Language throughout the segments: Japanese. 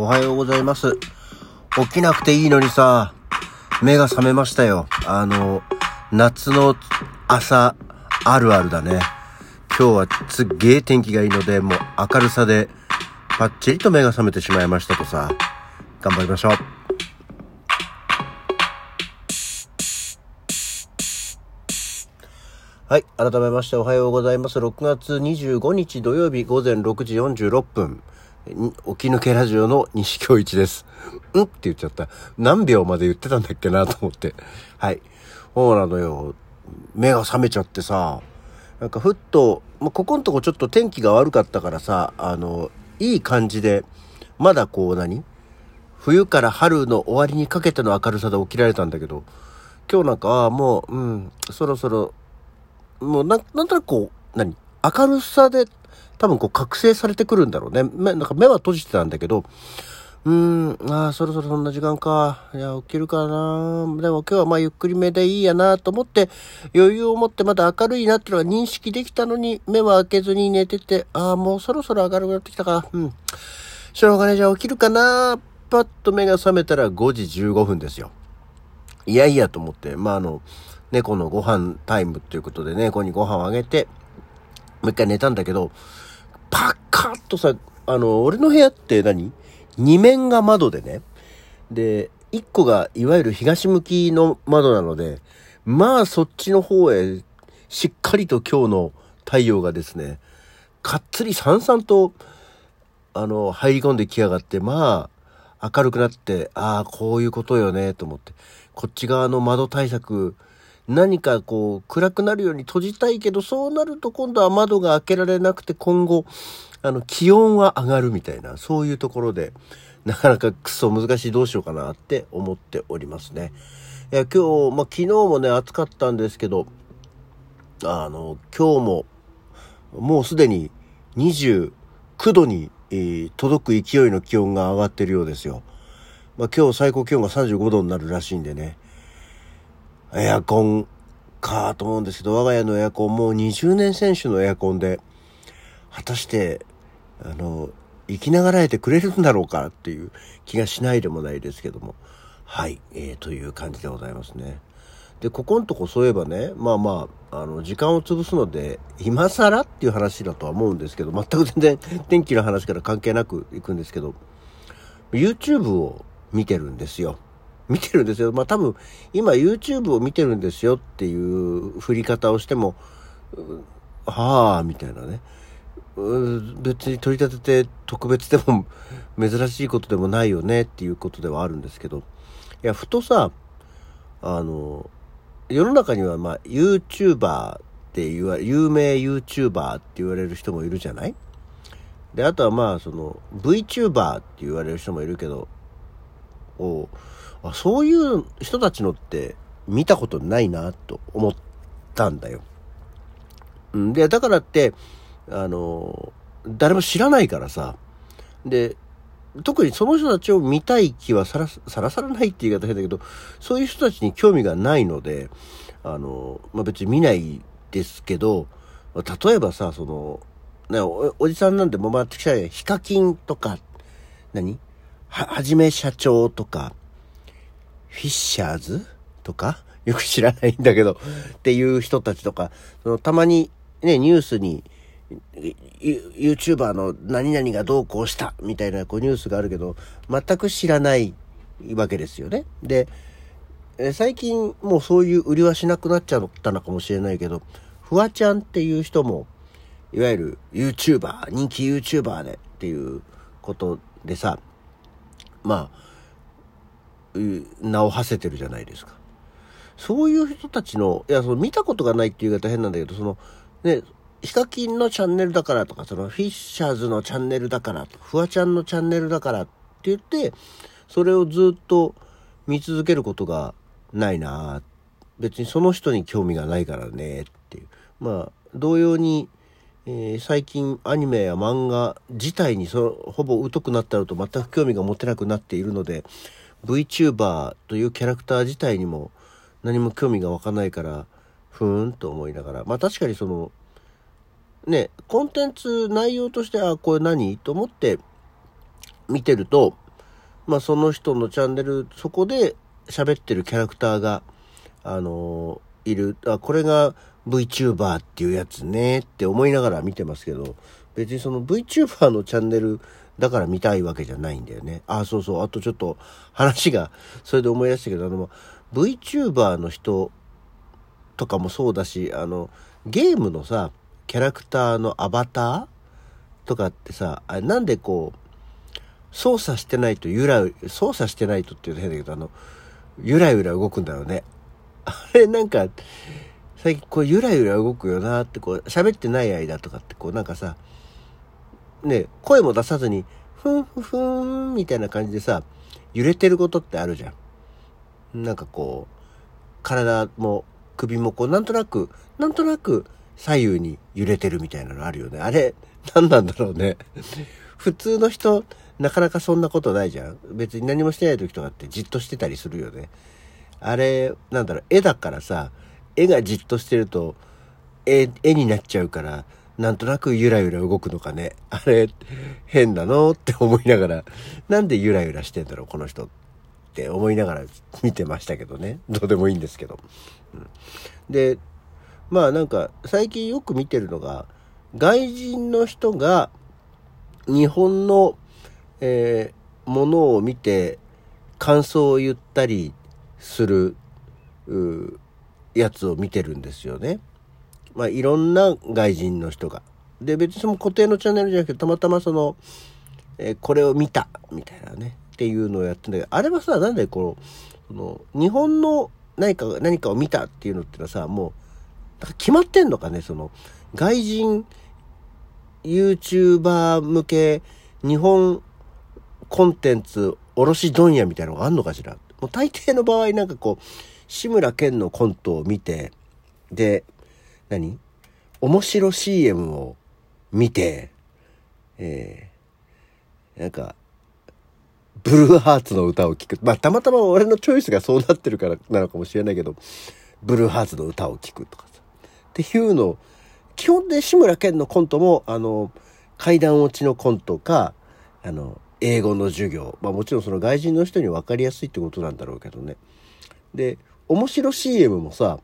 おはようございます。起きなくていいのにさ、目が覚めましたよ。あの、夏の朝あるあるだね。今日はすっげえ天気がいいので、もう明るさでパッチリと目が覚めてしまいましたとさ、頑張りましょう。はい。改めましておはようございます。6月25日土曜日午前6時46分。に起き抜けラジオの西京一です。ん？って言っちゃった。何秒まで言ってたんだっけなと思って。はい。そうなのよ。目が覚めちゃってさ、なんかふっと、まあ、ここのとこちょっと天気が悪かったからさ、あの、いい感じで、まだこう何？冬から春の終わりにかけての明るさで起きられたんだけど、今日なんか、ああ、もう、うん、そろそろ、もうなん、なんとなくこう、何？明るさで多分こう覚醒されてくるんだろうね。目、なんか目は閉じてたんだけど、うーん、ああ、そろそろそんな時間か。いや、起きるかな。でも今日はまあゆっくりめでいいやなと思って、余裕を持ってまだ明るいなっていうのが認識できたのに、目は開けずに寝てて、ああ、もうそろそろ明るくなってきたか。うん。しょうがない、じゃあ起きるかな。パッと目が覚めたら5時15分ですよ。いやいやと思って、まああの、猫のご飯タイムっていうことで猫にご飯をあげて、もう一回寝たんだけど、パッカッとさ、あの、俺の部屋って何？二面が窓でね。で、一個がいわゆる東向きの窓なので、まあそっちの方へしっかりと今日の太陽がですね、かっつりさんさんと、あの、入り込んできやがって、まあ、明るくなって、ああ、こういうことよね、と思って。こっち側の窓対策、何かこう暗くなるように閉じたいけどそうなると今度は窓が開けられなくて今後あの気温は上がるみたいなそういうところでなかなかクソ難しいどうしようかなって思っておりますね。いや今日、まあ、昨日もね暑かったんですけどあの今日ももうすでに29度に、えー届く勢いの気温が上がってるようですよ。まあ、今日最高気温が35度になるらしいんでね。エアコンかと思うんですけど、我が家のエアコンもう20年選手のエアコンで、果たして、あの、生きながらえてくれるんだろうかっていう気がしないでもないですけども。はい、えー、という感じでございますね。で、ここのとこそういえばね、まあまあ、あの、時間を潰すので、今更っていう話だとは思うんですけど、全く全然天気の話から関係なく行くんですけど、YouTube を見てるんですよ。見てるんですよ。まあ多分、今 YouTube を見てるんですよっていう振り方をしても、はあ、みたいなね。別に取り立てて特別でも珍しいことでもないよねっていうことではあるんですけど、いや、ふとさ、あの、世の中にはまあ YouTuber って言われ、有名 YouTuber って言われる人もいるじゃない？で、あとはまあその VTuber って言われる人もいるけど、おあそういう人たちのって見たことないなと思ったんだよ。んで、だからって、あの、誰も知らないからさ。で、特にその人たちを見たい気はさら、さらさらないって言い方変だけど、そういう人たちに興味がないので、あの、まあ、別に見ないですけど、例えばさ、その、ね、おおじさんなんてもう回ってきたら、ヒカキンとか、何？は、はじめ社長とか、フィッシャーズ？とか？よく知らないんだけど、っていう人たちとか、そのたまにね、ニュースに、YouTuber の何々がどうこうしたみたいなこうニュースがあるけど、全く知らないわけですよね。で、最近もうそういう売りはしなくなっちゃったのかもしれないけど、フワちゃんっていう人も、いわゆる YouTuber、人気 YouTuber でっていうことでさ、まあ、名を馳せてるじゃないですか。そういう人たちの、いや、その見たことがないっていう言い方変なんだけど、その、ね、ヒカキンのチャンネルだからとか、そのフィッシャーズのチャンネルだからとか、フワちゃんのチャンネルだからって言って、それをずっと見続けることがないな別にその人に興味がないからねっていう。まあ、同様に、えー最近アニメや漫画自体にそほぼ疎くなったのと全く興味が持てなくなっているので VTuber というキャラクター自体にも何も興味が湧かないからふーんと思いながらまあ確かにそのねコンテンツ内容としてはこれ何と思って見てるとまあその人のチャンネル、そこで喋ってるキャラクターが、あのいる。あ、これが VTuber っていうやつねって思いながら見てますけど、別にその VTuber のチャンネルだから見たいわけじゃないんだよね。あ、そうそう。あとちょっと話が、それで思い出したけど、あの、VTuber の人とかもそうだし、あの、ゲームのさ、キャラクターのアバターとかってさ、あれなんでこう、操作してないとゆら、操作してないとって言うと変だけど、あの、ゆらゆら動くんだろうね。あれなんか、最近こうゆらゆら動くよなってこう喋ってない間とかってこうなんかさ、ね、声も出さずに、ふんふんふんみたいな感じでさ、揺れてることってあるじゃん。なんかこう、体も首もこうなんとなく、なんとなく左右に揺れてるみたいなのあるよね。あれ、何なんだろうね。普通の人、なかなかそんなことないじゃん。別に何もしてない時とかってじっとしてたりするよね。あれ、なんだろう、絵だからさ、絵がじっとしてると、絵、絵になっちゃうから、なんとなくゆらゆら動くのかね。あれ、変なの？って思いながら、なんでゆらゆらしてんだろう、この人って思いながら見てましたけどね。どうでもいいんですけど。うん、で、まあなんか、最近よく見てるのが、外人の人が日本のえー、ものを見て感想を言ったりするやつを見てるんですよね。まあいろんな外人の人が。で別にその固定のチャンネルじゃなくてたまたまその、えー、これを見たみたいなねっていうのをやってんだけどあれはさなんでこのの日本の何か何かを見たっていうのってのはさもう決まってんのかねその外人 YouTuber 向け日本コンテンツ卸問屋みたいなのがあんのかしらもう大抵の場合なんかこう、志村けんのコントを見て、で、何？面白 CM を見て、えー、なんか、ブルーハーツの歌を聴く。まあ、たまたま俺のチョイスがそうなってるからなのかもしれないけど、ブルーハーツの歌を聴くとかさ。っていうのを、基本で志村けんのコントも、あの、階段落ちのコントか、あの、英語の授業。まあもちろんその外人の人に分かりやすいってことなんだろうけどね。で、面白 CM もさ、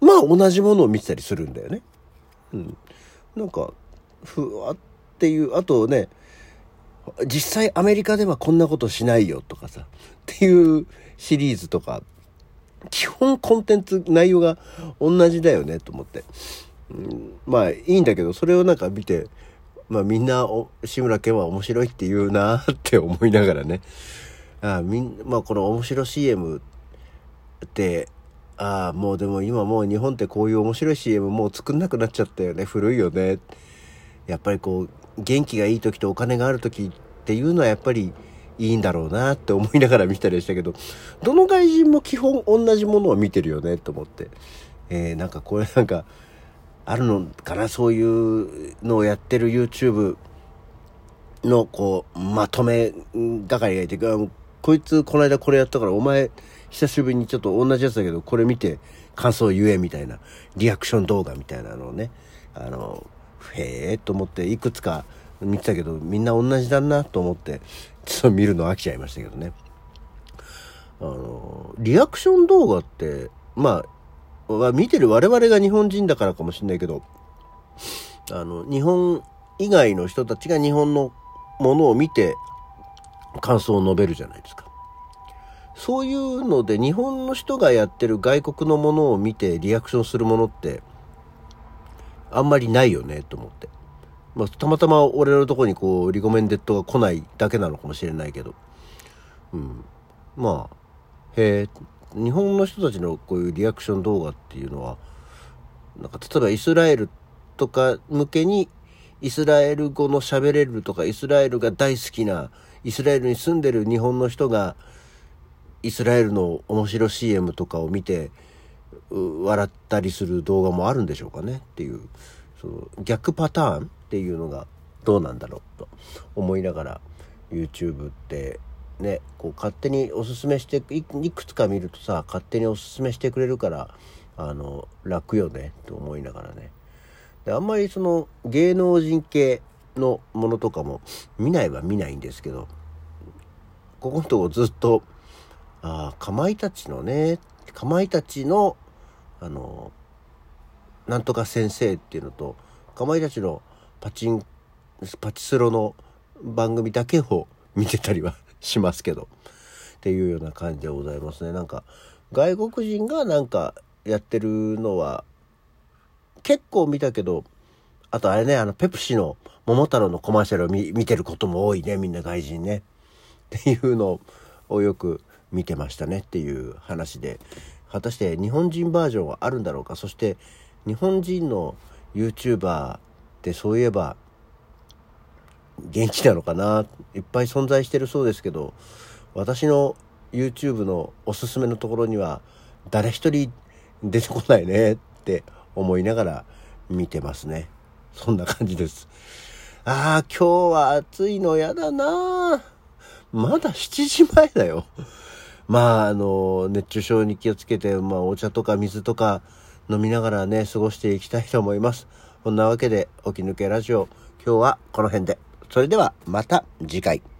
まあ同じものを見てたりするんだよね。うん。なんか、ふわっていう、あとね、実際アメリカではこんなことしないよとかさ、っていうシリーズとか、基本コンテンツ内容が同じだよねと思って。うん、まあいいんだけど、それをなんか見て、まあみんなお志村けんは面白いって言うなって思いながらね。あみんまあこの面白 CM って、ああ、もうでも今もう日本ってこういう面白い CM もう作んなくなっちゃったよね。古いよね。やっぱりこう、元気がいい時とお金がある時っていうのはやっぱりいいんだろうなって思いながら見たりしたけど、どの外人も基本同じものを見てるよねと思って。えー、なんかこれなんか、あるのかなそういうのをやってる YouTube のこうまとめ係がいてこいつこの間これやったからお前久しぶりにちょっと同じやつだけどこれ見て感想言えみたいなリアクション動画みたいなのをねあのへえと思っていくつか見てたけどみんな同じだなと思ってちょっと見るの飽きちゃいましたけどね。あのリアクション動画ってまあ見てる我々が日本人だからかもしんないけど、あの、日本以外の人たちが日本のものを見て感想を述べるじゃないですか。そういうので日本の人がやってる外国のものを見てリアクションするものってあんまりないよねと思って。まあ、たまたま俺のとこにこうリコメンデッドが来ないだけなのかもしれないけど。うん。まあ、へえ、日本の人たちのこういうリアクション動画っていうのはなんか例えばイスラエルとか向けにイスラエル語の喋れるとかイスラエルが大好きなイスラエルに住んでる日本の人がイスラエルの面白 CM とかを見て笑ったりする動画もあるんでしょうかね？っていうその逆パターンっていうのがどうなんだろうと思いながら YouTube ってねこう勝手におすすめしていくつか見るとさ勝手におすすめしてくれるからあの楽よねと思いながらね。であんまりその芸能人系のものとかも見ないは見ないんですけどここのとこずっと、ああ、かまいたちのね、かまいたちの、あの、なんとか先生っていうのと、かまいたちのパチン、パチスロの番組だけを見てたりはしますけど、っていうような感じでございますね。なんか、外国人がなんかやってるのは、結構見たけど、あとあれね、あの、ペプシの桃太郎のコマーシャルを見てることも多いね、みんな外人ね。っていうのをよく見てましたねっていう話で、果たして日本人バージョンはあるんだろうか、そして日本人の YouTuber ってそういえば元気なのかな？いっぱい存在してるそうですけど私の YouTube のおすすめのところには誰一人出てこないねって思いながら見てますね。そんな感じです。ああ今日は暑いのやだなあまだ7時前だよまああの熱中症に気をつけて、まあ、お茶とか水とか飲みながらね、過ごしていきたいと思います。こんなわけで、起き抜けラジオ、今日はこの辺で。それではまた次回。